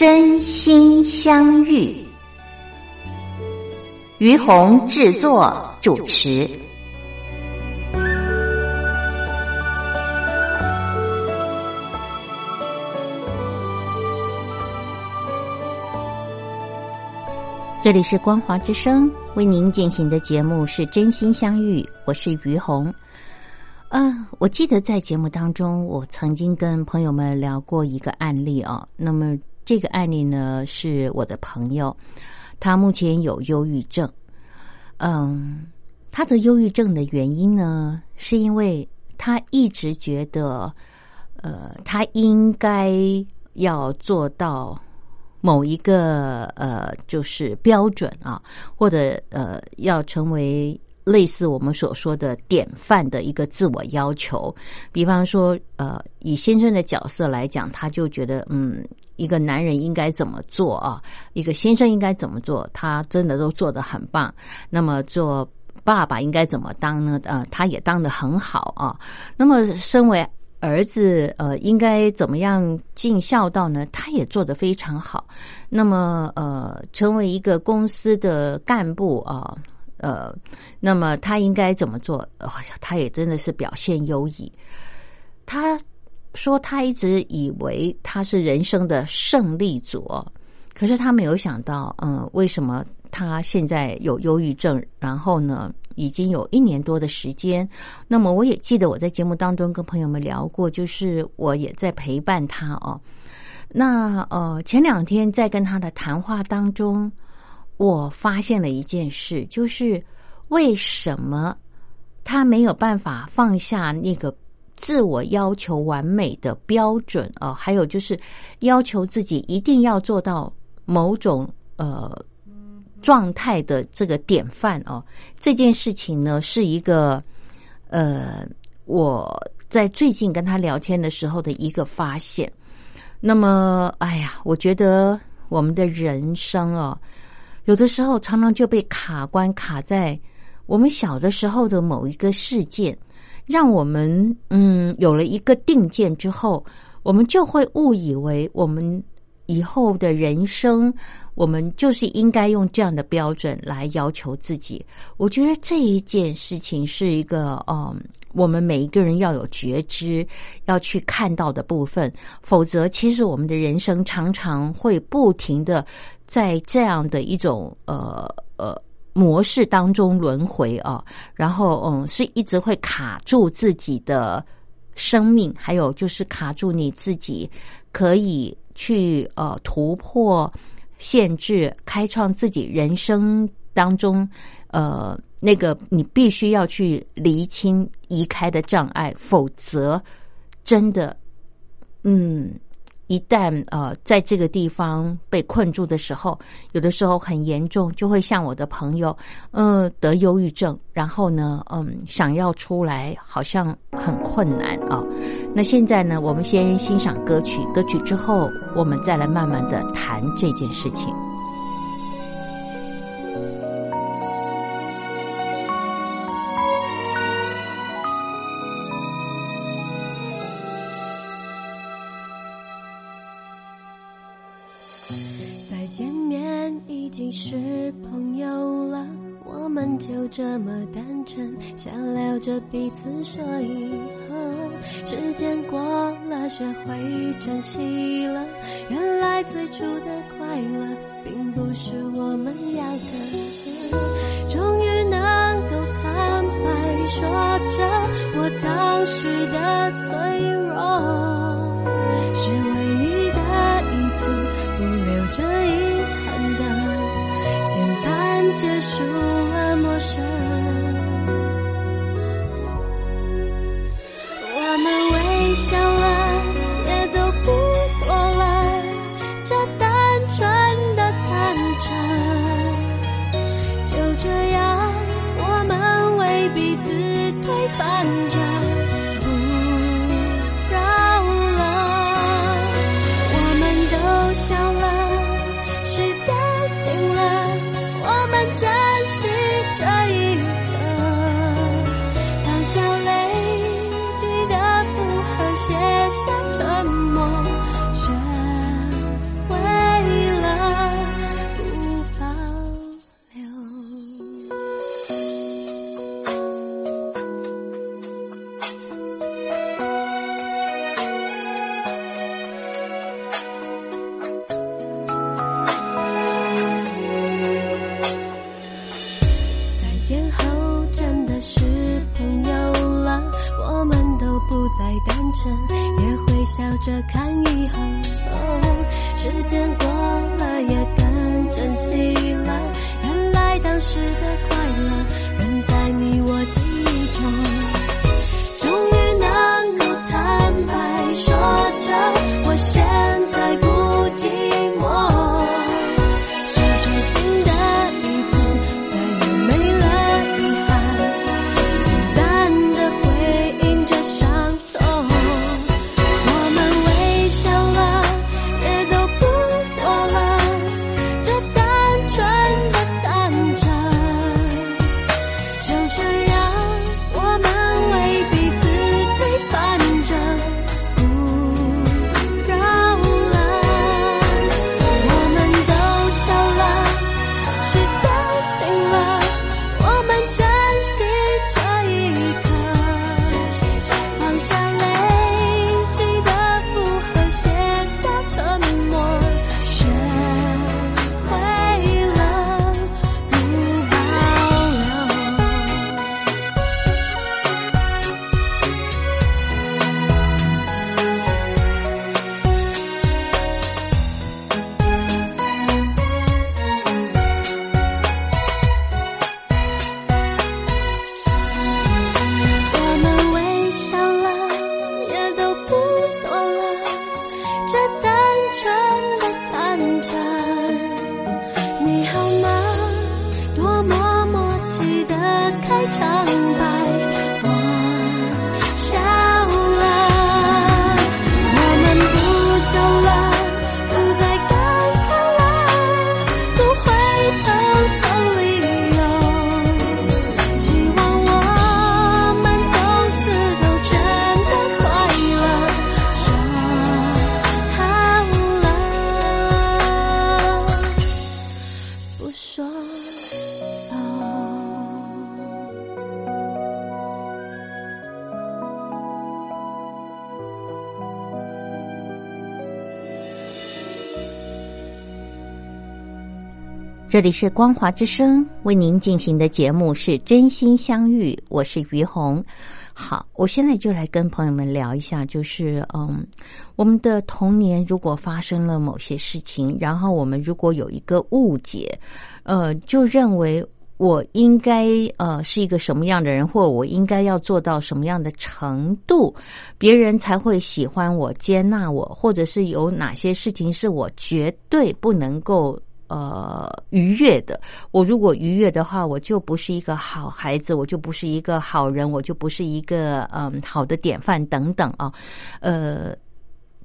真心相遇，于红制作主持。这里是光华之声为您进行的节目是真心相遇，我是于红。嗯，我记得在节目当中，我曾经跟朋友们聊过一个案例哦。那么。这个案例呢，是我的朋友，他目前有忧郁症。嗯，他的忧郁症的原因呢，是因为他一直觉得，呃，他应该要做到某一个呃，就是标准啊，或者呃，要成为类似我们所说的典范的一个自我要求。比方说，呃，以先生的角色来讲，他就觉得，嗯。一个男人应该怎么做啊？一个先生应该怎么做？他真的都做得很棒。那么做爸爸应该怎么当呢？呃，他也当得很好啊。那么身为儿子，呃，应该怎么样尽孝道呢？他也做得非常好。那么呃，成为一个公司的干部啊，呃那么他应该怎么做？他也真的是表现优异。他。说他一直以为他是人生的胜利组，可是他没有想到，嗯，为什么他现在有忧郁症？然后呢，已经有一年多的时间。那么我也记得我在节目当中跟朋友们聊过，就是我也在陪伴他哦。那呃，前两天在跟他的谈话当中，我发现了一件事，就是为什么他没有办法放下那个。自我要求完美的标准啊，还有就是要求自己一定要做到某种呃状态的这个典范哦。这件事情呢，是一个呃我在最近跟他聊天的时候的一个发现。那么，哎呀，我觉得我们的人生啊，有的时候常常就被卡关卡在我们小的时候的某一个事件。让我们嗯有了一个定见之后，我们就会误以为我们以后的人生，我们就是应该用这样的标准来要求自己。我觉得这一件事情是一个嗯，我们每一个人要有觉知，要去看到的部分。否则，其实我们的人生常常会不停的在这样的一种呃呃。模式当中轮回啊，然后嗯，是一直会卡住自己的生命，还有就是卡住你自己可以去呃突破限制，开创自己人生当中呃那个你必须要去厘清移开的障碍，否则真的嗯。一旦呃在这个地方被困住的时候，有的时候很严重，就会像我的朋友，呃得忧郁症，然后呢，嗯想要出来好像很困难啊。那现在呢，我们先欣赏歌曲，歌曲之后，我们再来慢慢的谈这件事情。朋友了，我们就这么单纯，想聊着彼此，说以后时间过了，学会珍惜了。原来最初的快乐，这里是光华之声为您进行的节目是真心相遇，我是于红。好，我现在就来跟朋友们聊一下，就是嗯，我们的童年如果发生了某些事情，然后我们如果有一个误解，呃，就认为我应该呃是一个什么样的人，或我应该要做到什么样的程度，别人才会喜欢我、接纳我，或者是有哪些事情是我绝对不能够。呃，愉悦的。我如果愉悦的话，我就不是一个好孩子，我就不是一个好人，我就不是一个嗯好的典范等等啊。呃，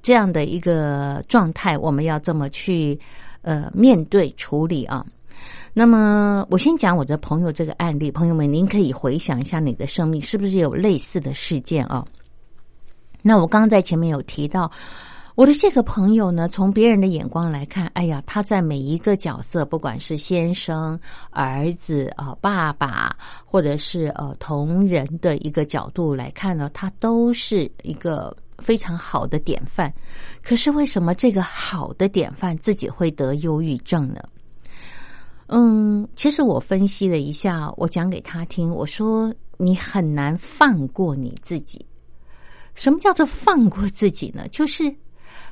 这样的一个状态，我们要这么去呃面对处理啊。那么，我先讲我的朋友这个案例，朋友们，您可以回想一下你的生命是不是有类似的事件啊？那我刚刚在前面有提到。我的这个朋友呢，从别人的眼光来看，哎呀，他在每一个角色，不管是先生、儿子啊、爸爸，或者是呃同人的一个角度来看呢，他都是一个非常好的典范。可是为什么这个好的典范自己会得忧郁症呢？嗯，其实我分析了一下，我讲给他听，我说你很难放过你自己。什么叫做放过自己呢？就是。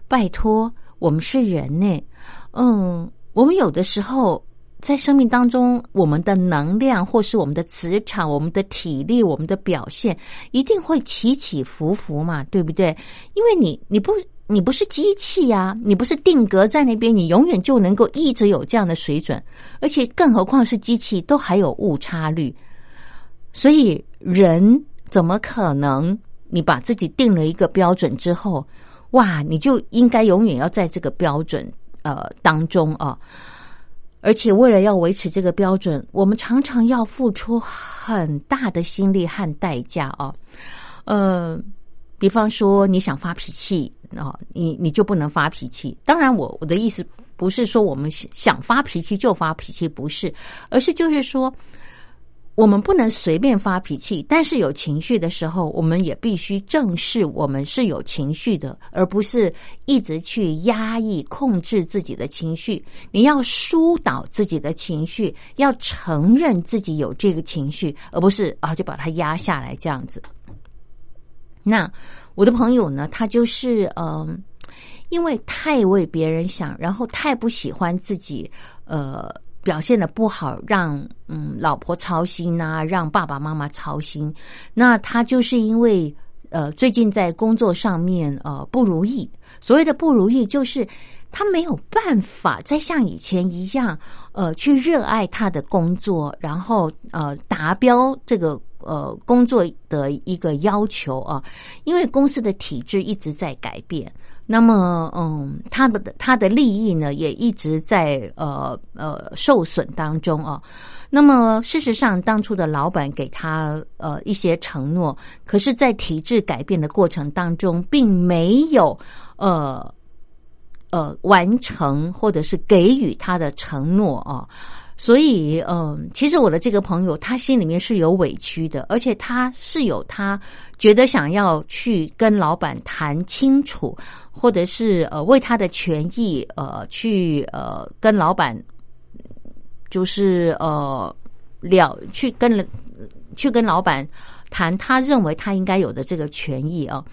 拜托，我们是人呢，嗯，我们有的时候在生命当中，我们的能量或是我们的磁场、我们的体力、我们的表现，一定会起起伏伏嘛，对不对？因为你你不你不是机器呀，你不是定格在那边，你永远就能够一直有这样的水准，而且更何况是机器，都还有误差率，所以人怎么可能你把自己定了一个标准之后？哇，你就应该永远要在这个标准呃当中啊，而且为了要维持这个标准，我们常常要付出很大的心力和代价啊。呃，比方说你想发脾气啊，你你就不能发脾气。当然，我我的意思不是说我们想发脾气就发脾气，不是，而是就是说。我们不能随便发脾气，但是有情绪的时候，我们也必须正视我们是有情绪的，而不是一直去压抑、控制自己的情绪。你要疏导自己的情绪，要承认自己有这个情绪，而不是啊就把它压下来这样子。那我的朋友呢，他就是嗯，因为太为别人想，然后太不喜欢自己呃表现的不好，让嗯老婆操心呐，让爸爸妈妈操心。那他就是因为呃最近在工作上面呃不如意，所谓的不如意就是他没有办法再像以前一样呃去热爱他的工作，然后呃达标这个。呃，工作的一个要求啊，因为公司的体制一直在改变，那么嗯，他的他的利益呢也一直在呃呃受损当中啊。那么事实上，当初的老板给他呃一些承诺，可是，在体制改变的过程当中，并没有呃呃完成或者是给予他的承诺啊。所以，嗯，其实我的这个朋友，他心里面是有委屈的，而且他是有他觉得想要去跟老板谈清楚，或者是呃为他的权益呃去呃跟老板，就是呃了去跟去跟老板谈他认为他应该有的这个权益啊。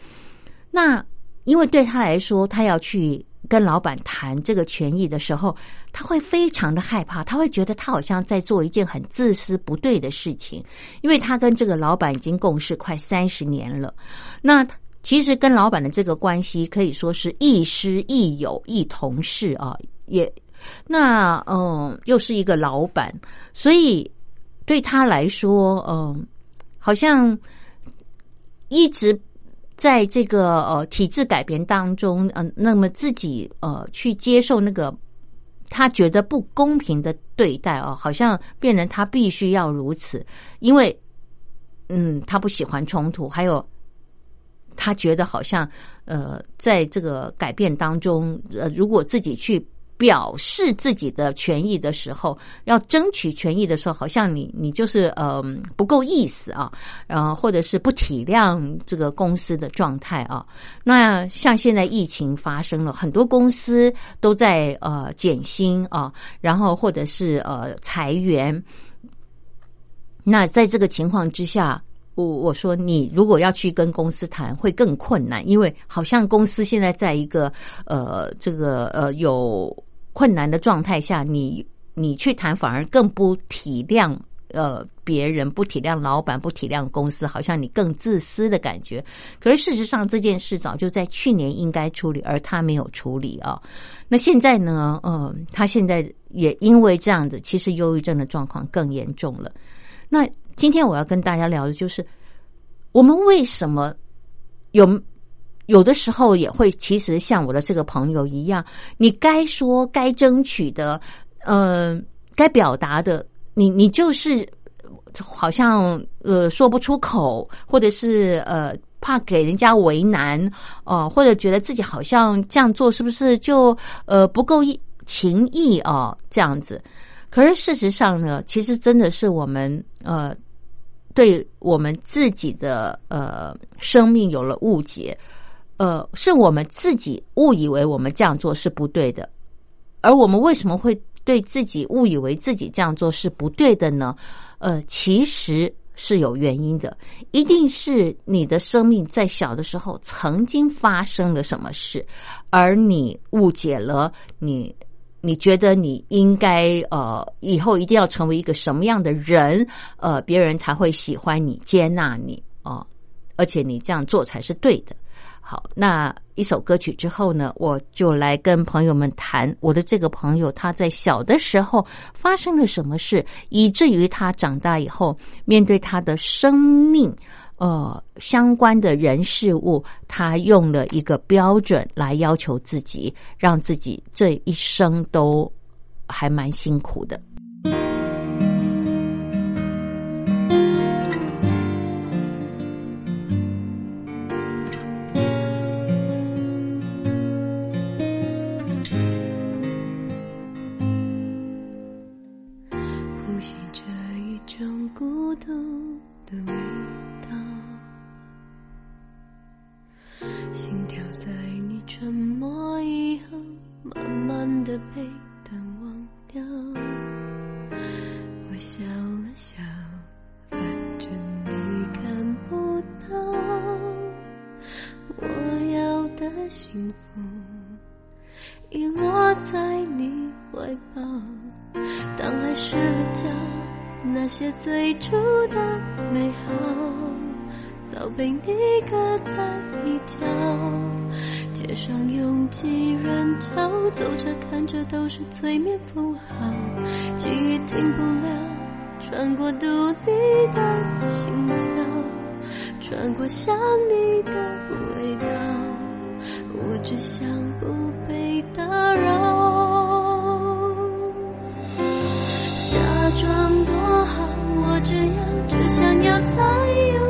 那因为对他来说，他要去。跟老板谈这个权益的时候，他会非常的害怕，他会觉得他好像在做一件很自私不对的事情，因为他跟这个老板已经共事快三十年了。那其实跟老板的这个关系可以说是亦师亦友亦同事啊，也那嗯，又是一个老板，所以对他来说，嗯，好像一直。在这个呃体制改变当中，嗯，那么自己呃去接受那个他觉得不公平的对待哦，好像变成他必须要如此，因为嗯，他不喜欢冲突，还有他觉得好像呃，在这个改变当中，呃，如果自己去。表示自己的权益的时候，要争取权益的时候，好像你你就是呃不够意思啊，然后或者是不体谅这个公司的状态啊。那像现在疫情发生了，很多公司都在呃减薪啊，然后或者是呃裁员。那在这个情况之下，我我说你如果要去跟公司谈，会更困难，因为好像公司现在在一个呃这个呃有。困难的状态下，你你去谈反而更不体谅呃别人，不体谅老板，不体谅公司，好像你更自私的感觉。可是事实上，这件事早就在去年应该处理，而他没有处理啊。那现在呢？呃，他现在也因为这样子，其实忧郁症的状况更严重了。那今天我要跟大家聊的就是，我们为什么有？有的时候也会，其实像我的这个朋友一样，你该说、该争取的，呃，该表达的，你你就是好像呃说不出口，或者是呃怕给人家为难，哦，或者觉得自己好像这样做是不是就呃不够情义啊？这样子，可是事实上呢，其实真的是我们呃对我们自己的呃生命有了误解。呃，是我们自己误以为我们这样做是不对的，而我们为什么会对自己误以为自己这样做是不对的呢？呃，其实是有原因的，一定是你的生命在小的时候曾经发生了什么事，而你误解了你，你觉得你应该呃以后一定要成为一个什么样的人，呃，别人才会喜欢你、接纳你啊，而且你这样做才是对的。好，那一首歌曲之后呢，我就来跟朋友们谈我的这个朋友他在小的时候发生了什么事，以至于他长大以后面对他的生命，呃，相关的人事物，他用了一个标准来要求自己，让自己这一生都还蛮辛苦的。的被淡忘掉。我笑了笑，反正你看不到。我要的幸福遗落在你怀抱，当爱失了焦，那些最初的美好早被你搁在一角。街上拥挤人潮，走着看着都是催眠符号，记忆停不了，穿过独你的心跳，穿过想你的味道，我只想不被打扰。假装多好，我只要只想要再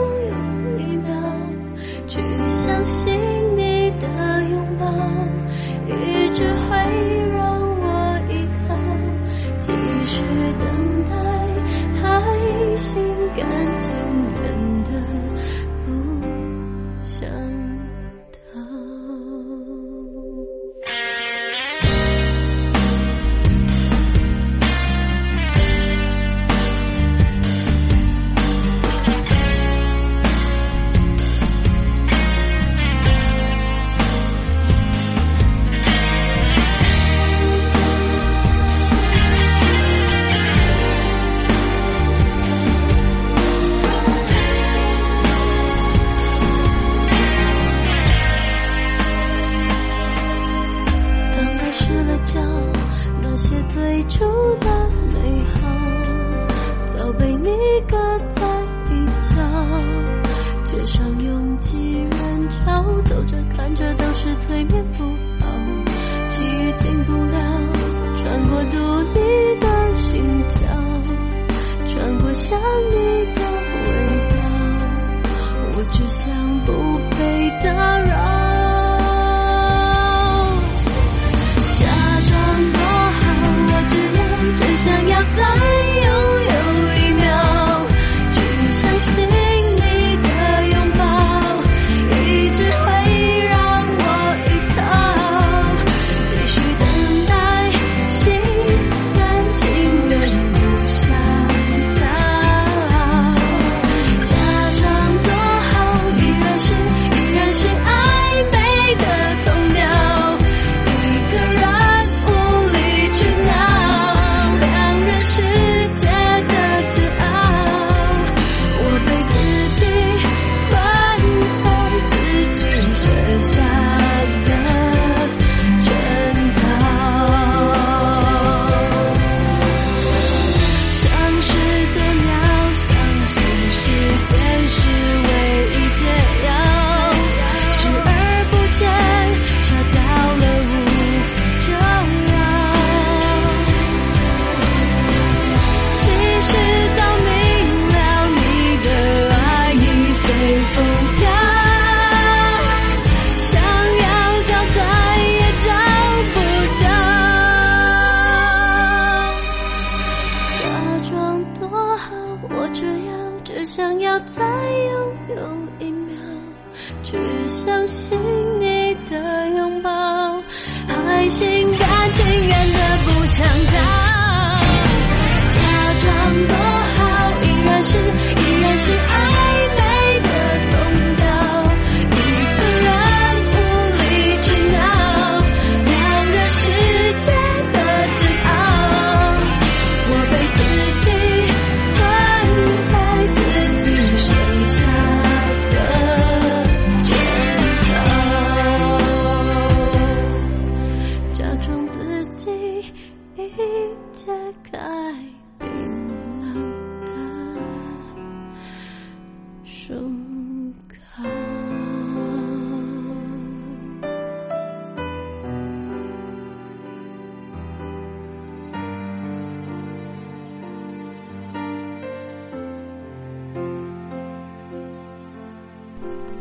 心甘情愿的不想逃。假装多好，依然是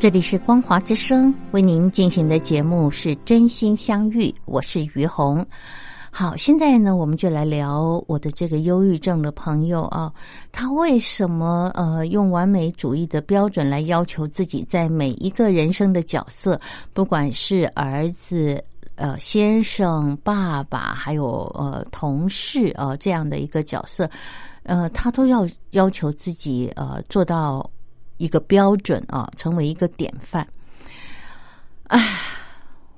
这里是光华之声为您进行的节目是真心相遇，我是于红。好，现在呢，我们就来聊我的这个忧郁症的朋友啊，他为什么呃用完美主义的标准来要求自己在每一个人生的角色，不管是儿子。呃，先生、爸爸，还有呃同事呃这样的一个角色，呃，他都要要求自己呃做到一个标准啊，成为一个典范。唉，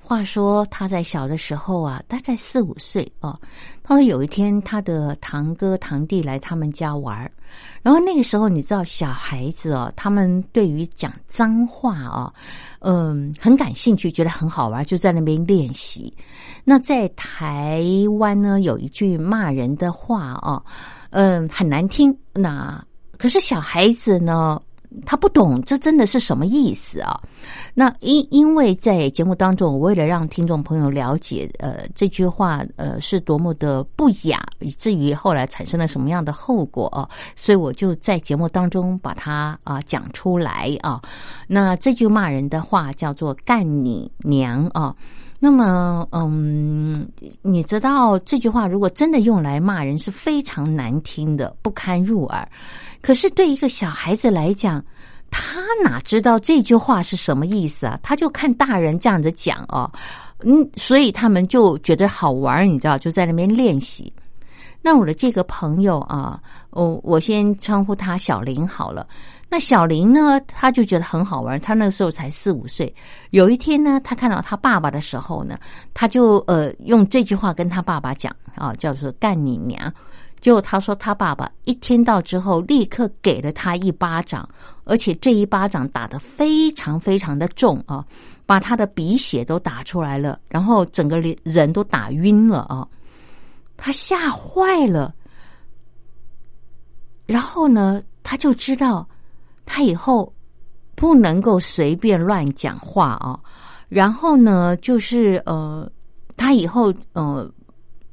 话说他在小的时候啊，大概四五岁哦。他说有一天他的堂哥堂弟来他们家玩儿，然后那个时候你知道小孩子哦，他们对于讲脏话啊，嗯，很感兴趣，觉得很好玩，就在那边练习。那在台湾呢，有一句骂人的话啊，嗯，很难听。那可是小孩子呢？他不懂这真的是什么意思啊？那因因为在节目当中，我为了让听众朋友了解，呃，这句话呃是多么的不雅，以至于后来产生了什么样的后果啊，所以我就在节目当中把它啊讲出来啊。那这句骂人的话叫做“干你娘”啊。那么，嗯，你知道这句话如果真的用来骂人是非常难听的，不堪入耳。可是对一个小孩子来讲，他哪知道这句话是什么意思啊？他就看大人这样子讲哦，嗯，所以他们就觉得好玩，你知道，就在那边练习。那我的这个朋友啊，我我先称呼他小林好了。那小林呢？他就觉得很好玩。他那时候才四五岁。有一天呢，他看到他爸爸的时候呢，他就呃用这句话跟他爸爸讲啊，叫做“干你娘”。结果他说他爸爸一听到之后，立刻给了他一巴掌，而且这一巴掌打得非常非常的重啊，把他的鼻血都打出来了，然后整个人都打晕了啊。他吓坏了，然后呢，他就知道。他以后不能够随便乱讲话啊，然后呢，就是呃，他以后呃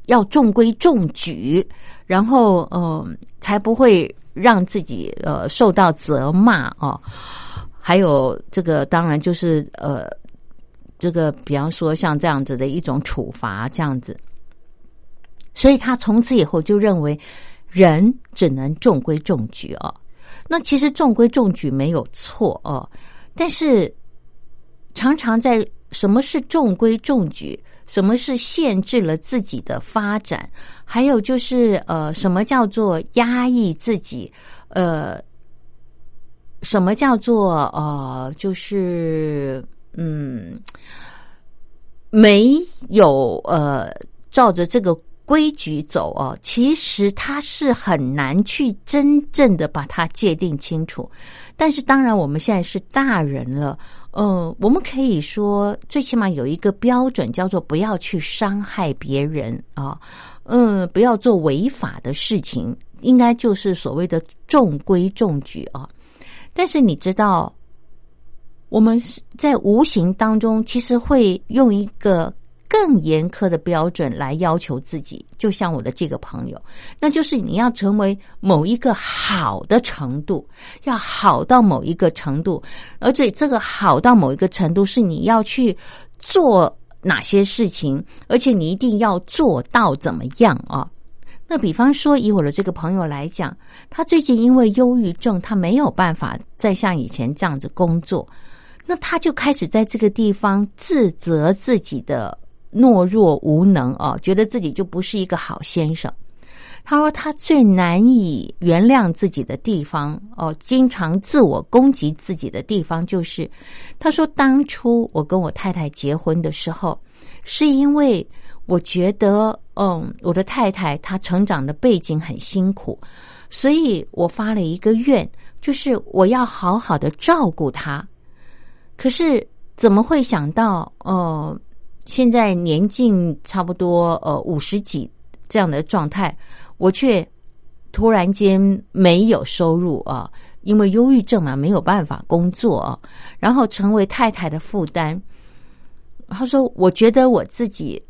要中规中矩，然后呃才不会让自己呃受到责骂啊。还有这个，当然就是呃，这个比方说像这样子的一种处罚这样子，所以他从此以后就认为人只能中规中矩啊。那其实中规中矩没有错哦，但是常常在什么是中规中矩，什么是限制了自己的发展，还有就是呃，什么叫做压抑自己，呃，什么叫做呃，就是嗯，没有呃，照着这个。规矩走哦，其实他是很难去真正的把它界定清楚。但是当然，我们现在是大人了，嗯，我们可以说，最起码有一个标准，叫做不要去伤害别人啊，嗯，不要做违法的事情，应该就是所谓的中规中矩啊。但是你知道，我们在无形当中，其实会用一个。更严苛的标准来要求自己，就像我的这个朋友，那就是你要成为某一个好的程度，要好到某一个程度，而且这个好到某一个程度是你要去做哪些事情，而且你一定要做到怎么样啊？那比方说，以我的这个朋友来讲，他最近因为忧郁症，他没有办法再像以前这样子工作，那他就开始在这个地方自责自己的。懦弱无能啊，觉得自己就不是一个好先生。他说他最难以原谅自己的地方哦，经常自我攻击自己的地方就是，他说当初我跟我太太结婚的时候，是因为我觉得嗯，我的太太她成长的背景很辛苦，所以我发了一个愿，就是我要好好的照顾她。可是怎么会想到哦？现在年近差不多呃五十几这样的状态，我却突然间没有收入啊，因为忧郁症嘛，没有办法工作啊，然后成为太太的负担。他说：“我觉得我自己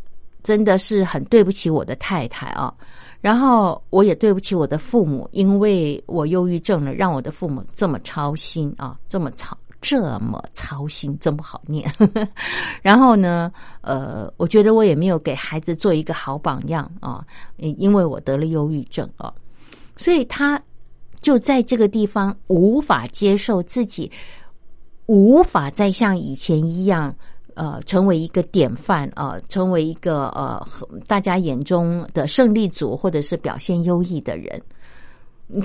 真的是很对不起我的太太啊，然后我也对不起我的父母，因为我忧郁症了，让我的父母这么操心啊，这么操。”这么操心，真不好念。然后呢，呃，我觉得我也没有给孩子做一个好榜样啊，因为我得了忧郁症啊，所以他就在这个地方无法接受自己，无法再像以前一样，呃，成为一个典范啊，成为一个呃大家眼中的胜利组，或者是表现优异的人。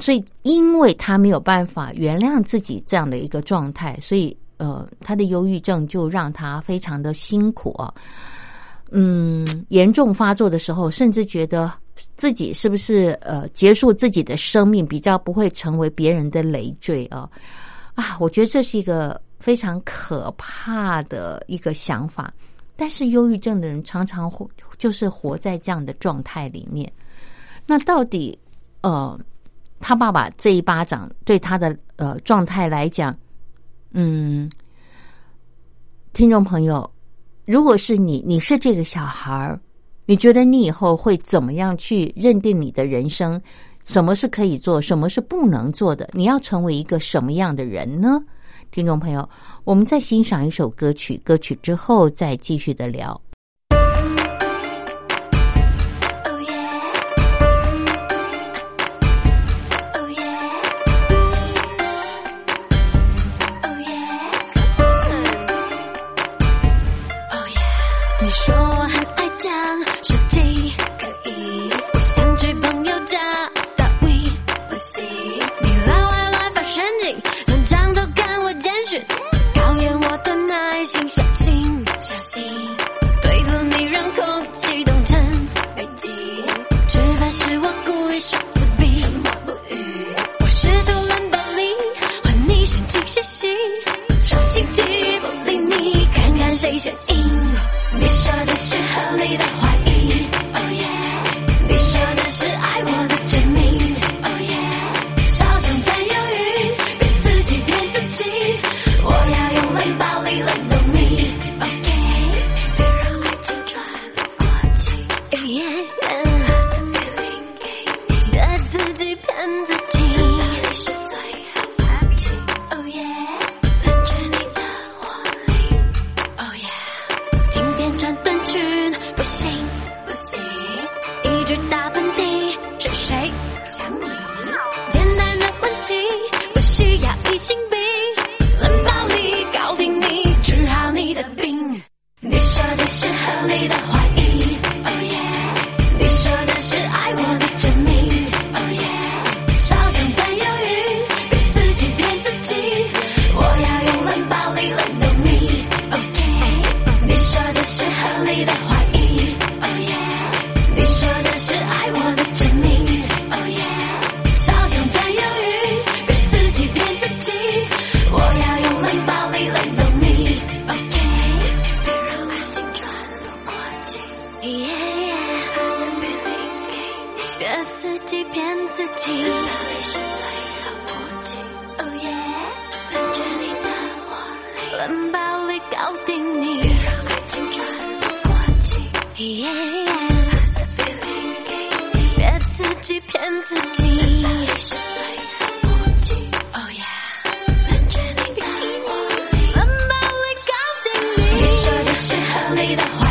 所以，因为他没有办法原谅自己这样的一个状态，所以呃，他的忧郁症就让他非常的辛苦啊。嗯，严重发作的时候，甚至觉得自己是不是呃结束自己的生命，比较不会成为别人的累赘啊。啊，我觉得这是一个非常可怕的一个想法。但是忧郁症的人常常活就是活在这样的状态里面。那到底呃，他爸爸这一巴掌对他的呃状态来讲，嗯，听众朋友，如果是你，你是这个小孩儿，你觉得你以后会怎么样去认定你的人生？什么是可以做，什么是不能做的？你要成为一个什么样的人呢？听众朋友，我们再欣赏一首歌曲，歌曲之后再继续的聊。嘻嘻耍心机不理你看看谁先赢你说这是合理的话 vida.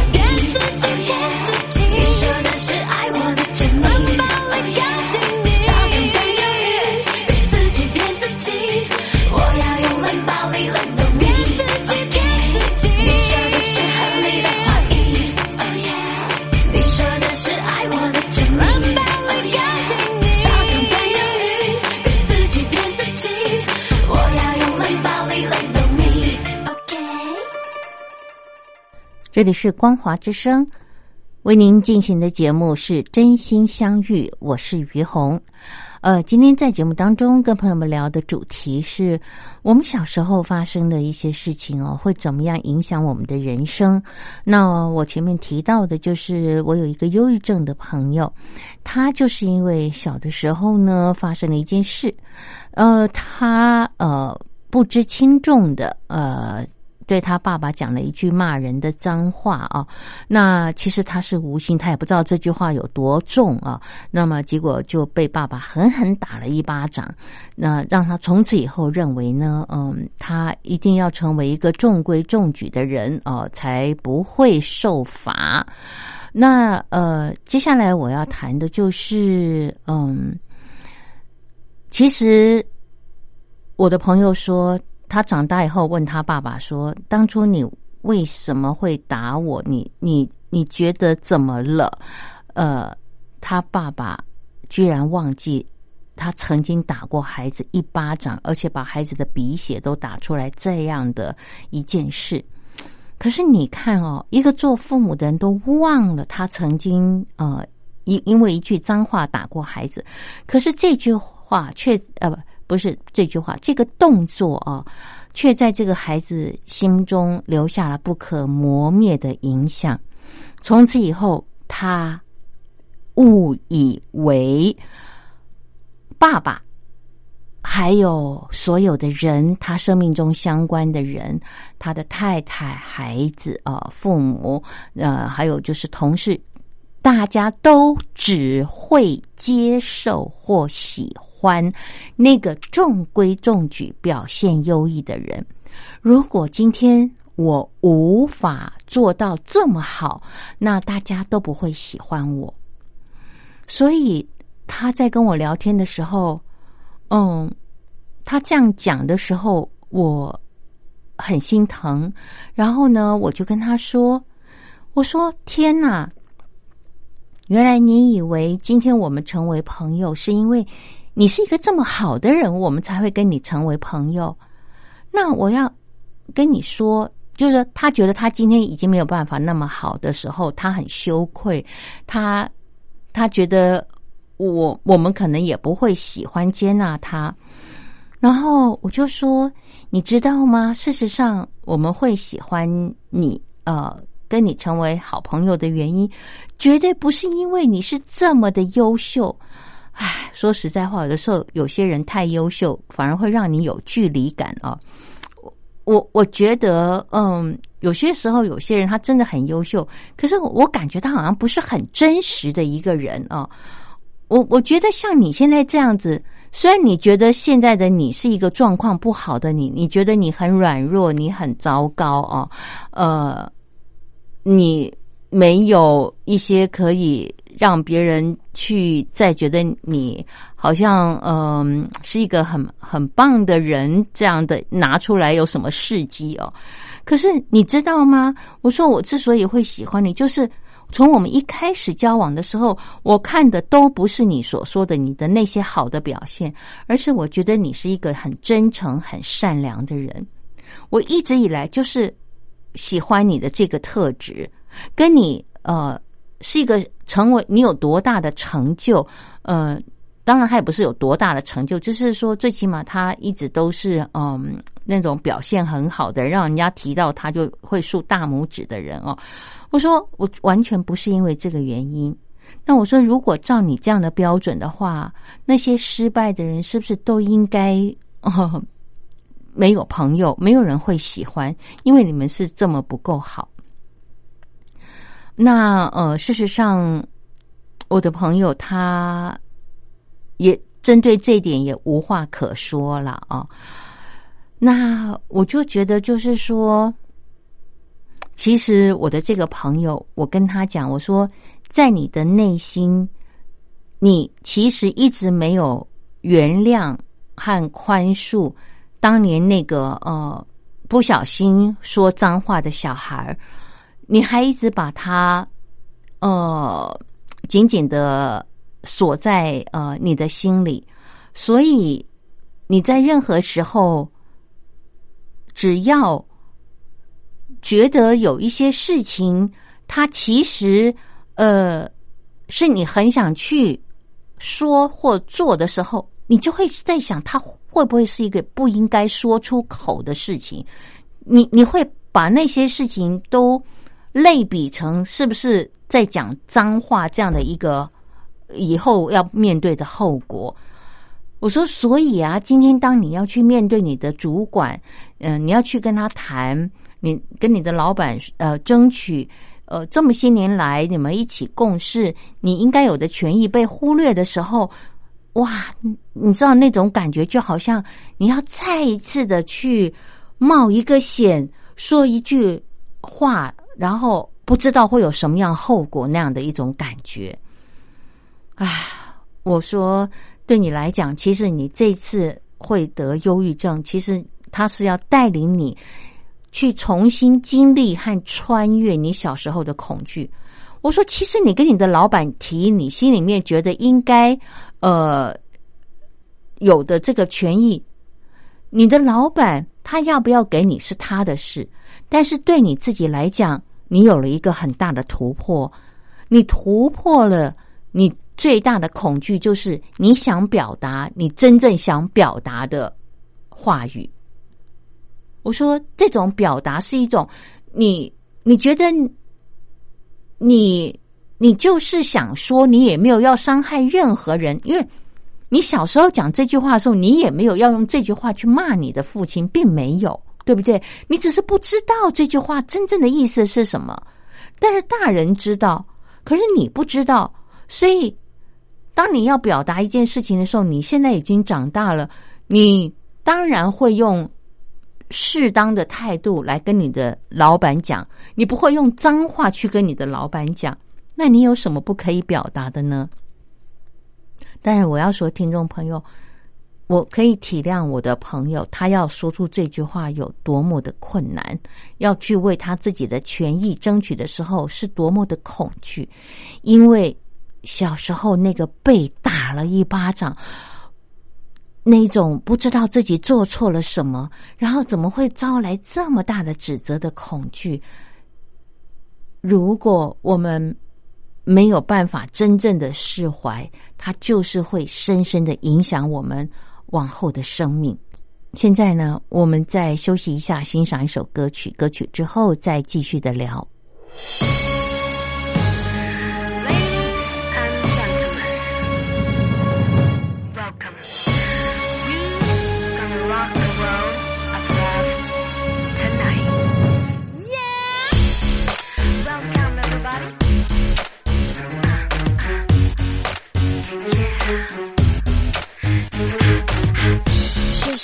这里是光华之声，为您进行的节目是真心相遇，我是于红。呃，今天在节目当中跟朋友们聊的主题是我们小时候发生的一些事情哦，会怎么样影响我们的人生？那我前面提到的就是我有一个忧郁症的朋友，他就是因为小的时候呢发生了一件事，呃，他呃不知轻重的呃。对他爸爸讲了一句骂人的脏话啊，那其实他是无心，他也不知道这句话有多重啊。那么结果就被爸爸狠狠打了一巴掌，那让他从此以后认为呢，嗯，他一定要成为一个中规中矩的人哦，才不会受罚。那呃，接下来我要谈的就是，嗯，其实我的朋友说。他长大以后问他爸爸说：“当初你为什么会打我？你你你觉得怎么了？”呃，他爸爸居然忘记他曾经打过孩子一巴掌，而且把孩子的鼻血都打出来，这样的一件事。可是你看哦，一个做父母的人都忘了他曾经呃，因因为一句脏话打过孩子，可是这句话却呃不不是这句话，这个动作啊，却在这个孩子心中留下了不可磨灭的影响。从此以后，他误以为爸爸。还有所有的人，他生命中相关的人，他的太太、孩子啊、父母，呃，还有就是同事，大家都只会接受或喜欢欢那个中规中矩、表现优异的人。如果今天我无法做到这么好，那大家都不会喜欢我。所以他在跟我聊天的时候。嗯，他这样讲的时候，我很心疼。然后呢，我就跟他说：“我说天哪，原来你以为今天我们成为朋友，是因为你是一个这么好的人，我们才会跟你成为朋友。那我要跟你说，就是他觉得他今天已经没有办法那么好的时候，他很羞愧，他他觉得。”我我们可能也不会喜欢接纳他，然后我就说，你知道吗？事实上，我们会喜欢你，呃，跟你成为好朋友的原因，绝对不是因为你是这么的优秀。唉，说实在话，有的时候有些人太优秀，反而会让你有距离感啊。我我我觉得，嗯，有些时候有些人他真的很优秀，可是我感觉他好像不是很真实的一个人啊。我我觉得像你现在这样子，虽然你觉得现在的你是一个状况不好的你，你觉得你很软弱，你很糟糕哦，呃，你没有一些可以让别人去再觉得你好像嗯是一个很很棒的人这样的拿出来有什么事迹哦？可是你知道吗？我说我之所以会喜欢你，就是。从我们一开始交往的时候，我看的都不是你所说的你的那些好的表现，而是我觉得你是一个很真诚、很善良的人。我一直以来就是喜欢你的这个特质，跟你呃是一个成为你有多大的成就，呃，当然他也不是有多大的成就，就是说最起码他一直都是嗯那种表现很好的，让人家提到他就会竖大拇指的人哦。我说我完全不是因为这个原因。那我说，如果照你这样的标准的话，那些失败的人是不是都应该哦没有朋友，没有人会喜欢，因为你们是这么不够好？那呃，事实上，我的朋友他也针对这一点也无话可说了啊。那我就觉得，就是说。其实我的这个朋友，我跟他讲，我说，在你的内心，你其实一直没有原谅和宽恕当年那个呃不小心说脏话的小孩儿你还一直把他呃紧紧的锁在呃你的心里，所以你在任何时候，只要。觉得有一些事情，它其实呃是你很想去说或做的时候，你就会在想，它会不会是一个不应该说出口的事情？你你会把那些事情都类比成是不是在讲脏话这样的一个以后要面对的后果？我说，所以啊，今天当你要去面对你的主管，嗯，你要去跟他谈。你跟你的老板呃争取呃这么些年来你们一起共事，你应该有的权益被忽略的时候，哇，你知道那种感觉就好像你要再一次的去冒一个险，说一句话，然后不知道会有什么样后果那样的一种感觉。唉，我说对你来讲，其实你这次会得忧郁症，其实他是要带领你。去重新经历和穿越你小时候的恐惧。我说，其实你跟你的老板提，你心里面觉得应该，呃，有的这个权益，你的老板他要不要给你是他的事，但是对你自己来讲，你有了一个很大的突破，你突破了你最大的恐惧，就是你想表达你真正想表达的话语。我说这种表达是一种你你觉得你你就是想说，你也没有要伤害任何人，因为。你小时候讲这句话的时候，你也没有要用这句话去骂你的父亲，并没有，对不对？你只是不知道这句话真正的意思是什么。但是大人知道，可是你不知道。所以，当你要表达一件事情的时候，你现在已经长大了，你当然会用适当的态度来跟你的老板讲，你不会用脏话去跟你的老板讲。那你有什么不可以表达的呢？但是我要说，听众朋友，我可以体谅我的朋友，他要说出这句话有多么的困难，要去为他自己的权益争取的时候是多么的恐惧，因为小时候那个被打了一巴掌，那种不知道自己做错了什么，然后怎么会招来这么大的指责的恐惧，如果我们。没有办法真正的释怀，它就是会深深的影响我们往后的生命。现在呢，我们再休息一下，欣赏一首歌曲。歌曲之后再继续的聊。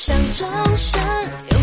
想终身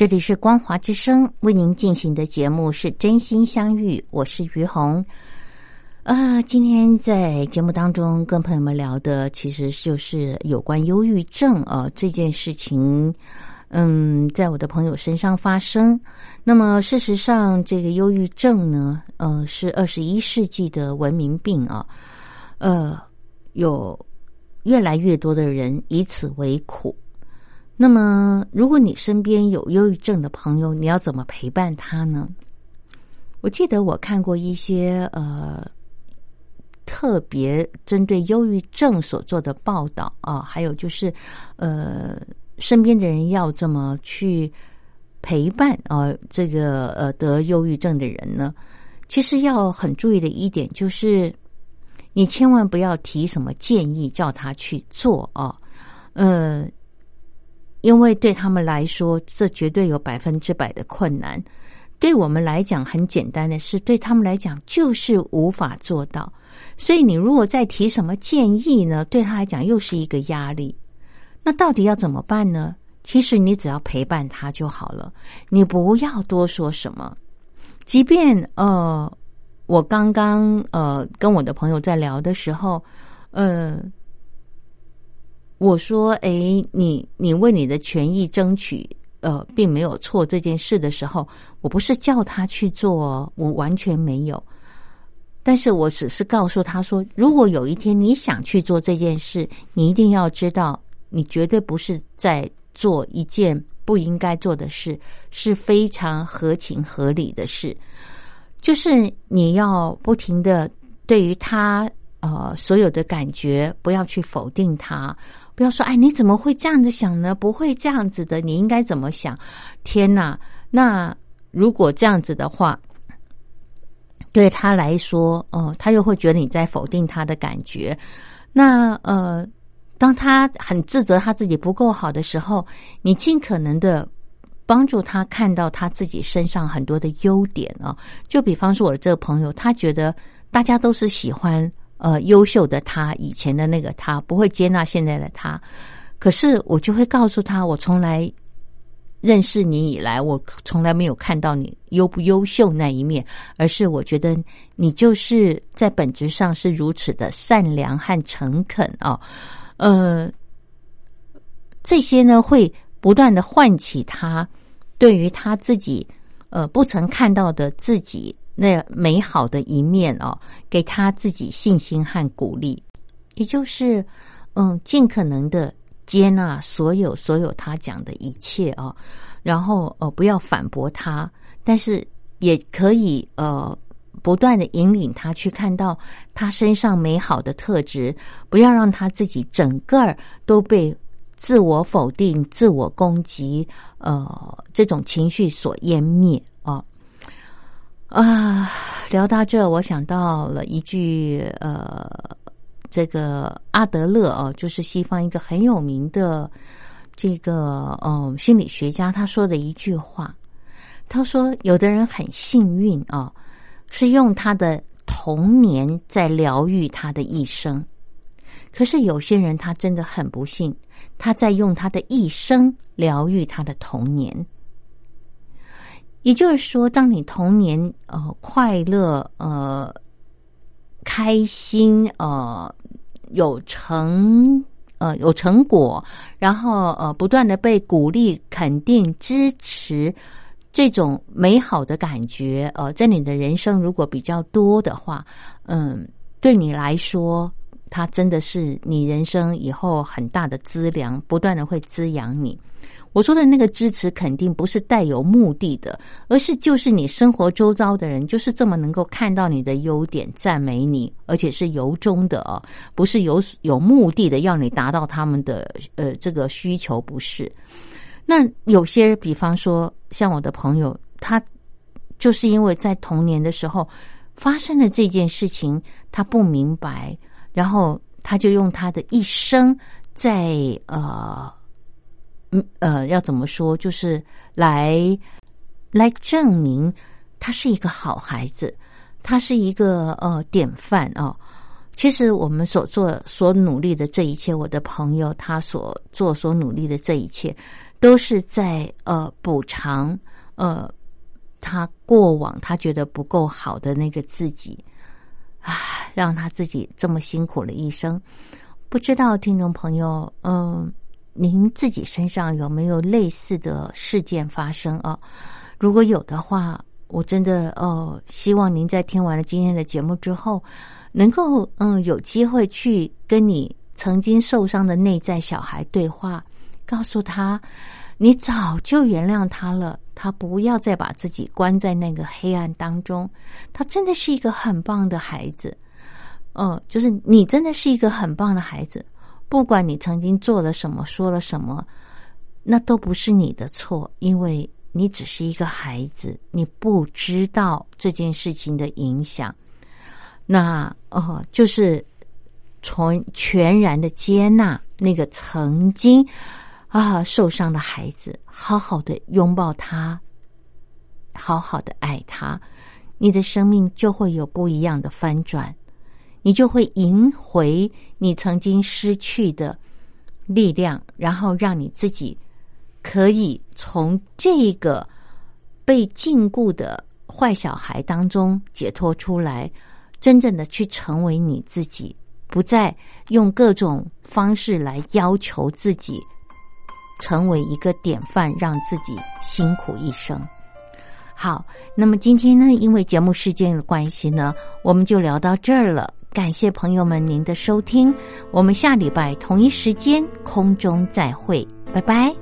这里是光华之声为您进行的节目是真心相遇，我是于红。呃，今天在节目当中跟朋友们聊的，其实就是有关忧郁症啊这件事情。嗯，在我的朋友身上发生。那么，事实上，这个忧郁症呢，呃，是二十一世纪的文明病啊。呃，有越来越多的人以此为苦。那么，如果你身边有忧郁症的朋友，你要怎么陪伴他呢？我记得我看过一些呃特别针对忧郁症所做的报道啊，还有就是呃身边的人要怎么去陪伴啊这个呃得忧郁症的人呢？其实要很注意的一点就是，你千万不要提什么建议叫他去做啊，呃。因为对他们来说，这绝对有百分之百的困难；对我们来讲，很简单的事，对他们来讲就是无法做到。所以，你如果再提什么建议呢？对他来讲又是一个压力。那到底要怎么办呢？其实你只要陪伴他就好了，你不要多说什么。即便呃，我刚刚呃跟我的朋友在聊的时候，呃。我说：“哎，你你为你的权益争取，呃，并没有错。这件事的时候，我不是叫他去做，我完全没有。但是我只是告诉他说，如果有一天你想去做这件事，你一定要知道，你绝对不是在做一件不应该做的事，是非常合情合理的事。就是你要不停的对于他呃所有的感觉，不要去否定他。”不要说，哎，你怎么会这样子想呢？不会这样子的，你应该怎么想？天哪！那如果这样子的话，对他来说，哦，他又会觉得你在否定他的感觉。那呃，当他很自责他自己不够好的时候，你尽可能的帮助他看到他自己身上很多的优点啊。就比方说，我的这个朋友，他觉得大家都是喜欢。呃，优秀的他，以前的那个他不会接纳现在的他，可是我就会告诉他，我从来认识你以来，我从来没有看到你优不优秀那一面，而是我觉得你就是在本质上是如此的善良和诚恳啊，呃，这些呢会不断的唤起他对于他自己呃不曾看到的自己。那美好的一面哦，给他自己信心和鼓励，也就是，嗯，尽可能的接纳所有所有他讲的一切啊，然后呃，不要反驳他，但是也可以呃，不断的引领他去看到他身上美好的特质，不要让他自己整个儿都被自我否定、自我攻击呃这种情绪所湮灭。啊，聊到这，我想到了一句呃，这个阿德勒哦，就是西方一个很有名的这个呃心理学家，他说的一句话。他说，有的人很幸运啊，是用他的童年在疗愈他的一生；可是有些人他真的很不幸，他在用他的一生疗愈他的童年。也就是说，当你童年呃快乐呃开心呃有成呃有成果，然后呃不断的被鼓励、肯定、支持，这种美好的感觉呃，在你的人生如果比较多的话，嗯，对你来说，它真的是你人生以后很大的资粮，不断的会滋养你。我说的那个支持肯定不是带有目的的，而是就是你生活周遭的人就是这么能够看到你的优点，赞美你，而且是由衷的哦，不是有有目的的要你达到他们的呃这个需求，不是。那有些比方说像我的朋友，他就是因为在童年的时候发生了这件事情，他不明白，然后他就用他的一生在呃。嗯呃，要怎么说？就是来来证明他是一个好孩子，他是一个呃典范啊。其实我们所做、所努力的这一切，我的朋友他所做、所努力的这一切，都是在呃补偿呃他过往他觉得不够好的那个自己，啊，让他自己这么辛苦了一生。不知道听众朋友，嗯，您自己身上有没有类似的事件发生啊？如果有的话，我真的呃，希望您在听完了今天的节目之后，能够嗯有机会去跟你曾经受伤的内在小孩对话，告诉他，你早就原谅他了，他不要再把自己关在那个黑暗当中，他真的是一个很棒的孩子，嗯，就是你真的是一个很棒的孩子，不管你曾经做了什么，说了什么，那都不是你的错，因为。你只是一个孩子，你不知道这件事情的影响。那哦，就是从全然的接纳那个曾经啊受伤的孩子，好好的拥抱他，好好的爱他，你的生命就会有不一样的翻转，你就会赢回你曾经失去的力量，然后让你自己。可以从这个被禁锢的坏小孩当中解脱出来，真正的去成为你自己，不再用各种方式来要求自己成为一个典范，让自己辛苦一生。好，那么今天呢，因为节目时间的关系呢，我们就聊到这儿了。感谢朋友们您的收听，我们下礼拜同一时间空中再会，拜拜。